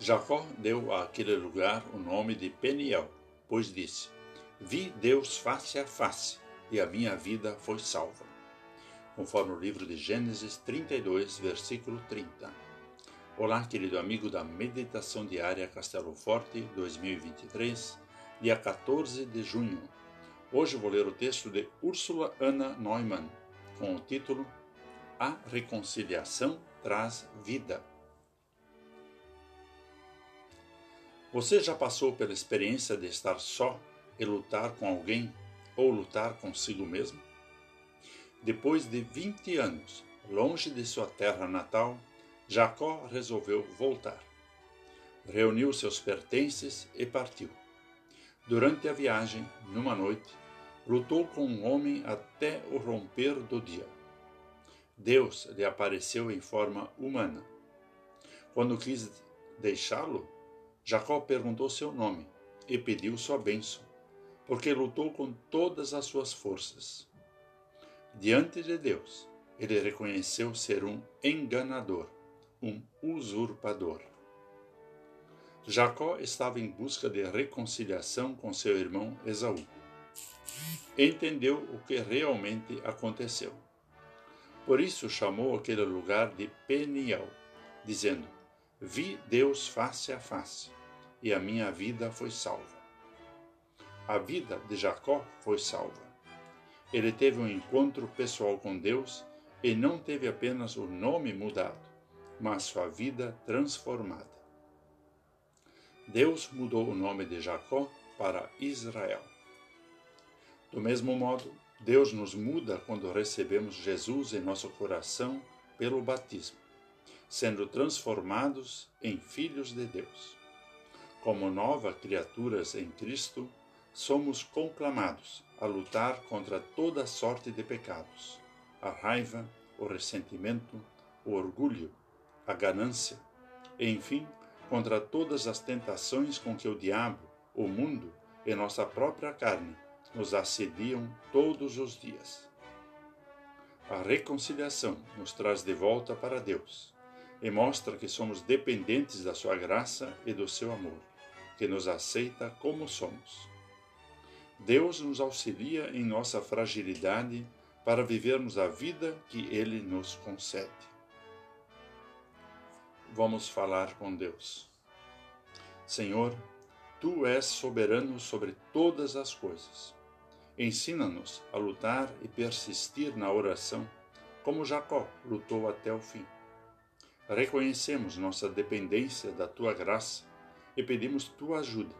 Jacó deu àquele lugar o nome de Peniel, pois disse: Vi Deus face a face, e a minha vida foi salva. Conforme o livro de Gênesis 32, versículo 30. Olá, querido amigo da Meditação Diária Castelo Forte 2023, dia 14 de junho. Hoje vou ler o texto de Úrsula Anna Neumann, com o título A Reconciliação traz Vida. Você já passou pela experiência de estar só e lutar com alguém ou lutar consigo mesmo? Depois de 20 anos, longe de sua terra natal, Jacó resolveu voltar. Reuniu seus pertences e partiu. Durante a viagem, numa noite, lutou com um homem até o romper do dia. Deus lhe apareceu em forma humana. Quando quis deixá-lo, Jacó perguntou seu nome e pediu sua bênção, porque lutou com todas as suas forças. Diante de Deus, ele reconheceu ser um enganador, um usurpador. Jacó estava em busca de reconciliação com seu irmão Esaú. Entendeu o que realmente aconteceu. Por isso chamou aquele lugar de Peniel, dizendo: Vi Deus face a face e a minha vida foi salva. A vida de Jacó foi salva. Ele teve um encontro pessoal com Deus e não teve apenas o nome mudado, mas sua vida transformada. Deus mudou o nome de Jacó para Israel. Do mesmo modo, Deus nos muda quando recebemos Jesus em nosso coração pelo batismo, sendo transformados em filhos de Deus. Como novas criaturas em Cristo, somos conclamados a lutar contra toda sorte de pecados: a raiva, o ressentimento, o orgulho, a ganância, e, enfim, contra todas as tentações com que o diabo, o mundo e nossa própria carne nos assediam todos os dias. A reconciliação nos traz de volta para Deus e mostra que somos dependentes da Sua graça e do seu amor, que nos aceita como somos. Deus nos auxilia em nossa fragilidade para vivermos a vida que Ele nos concede. Vamos falar com Deus. Senhor, Tu és soberano sobre todas as coisas. Ensina-nos a lutar e persistir na oração, como Jacó lutou até o fim. Reconhecemos nossa dependência da tua graça e pedimos tua ajuda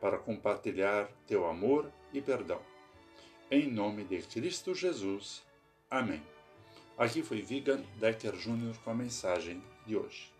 para compartilhar teu amor e perdão. Em nome de Cristo Jesus. Amém. Aqui foi Vigan Decker Jr. com a mensagem de hoje.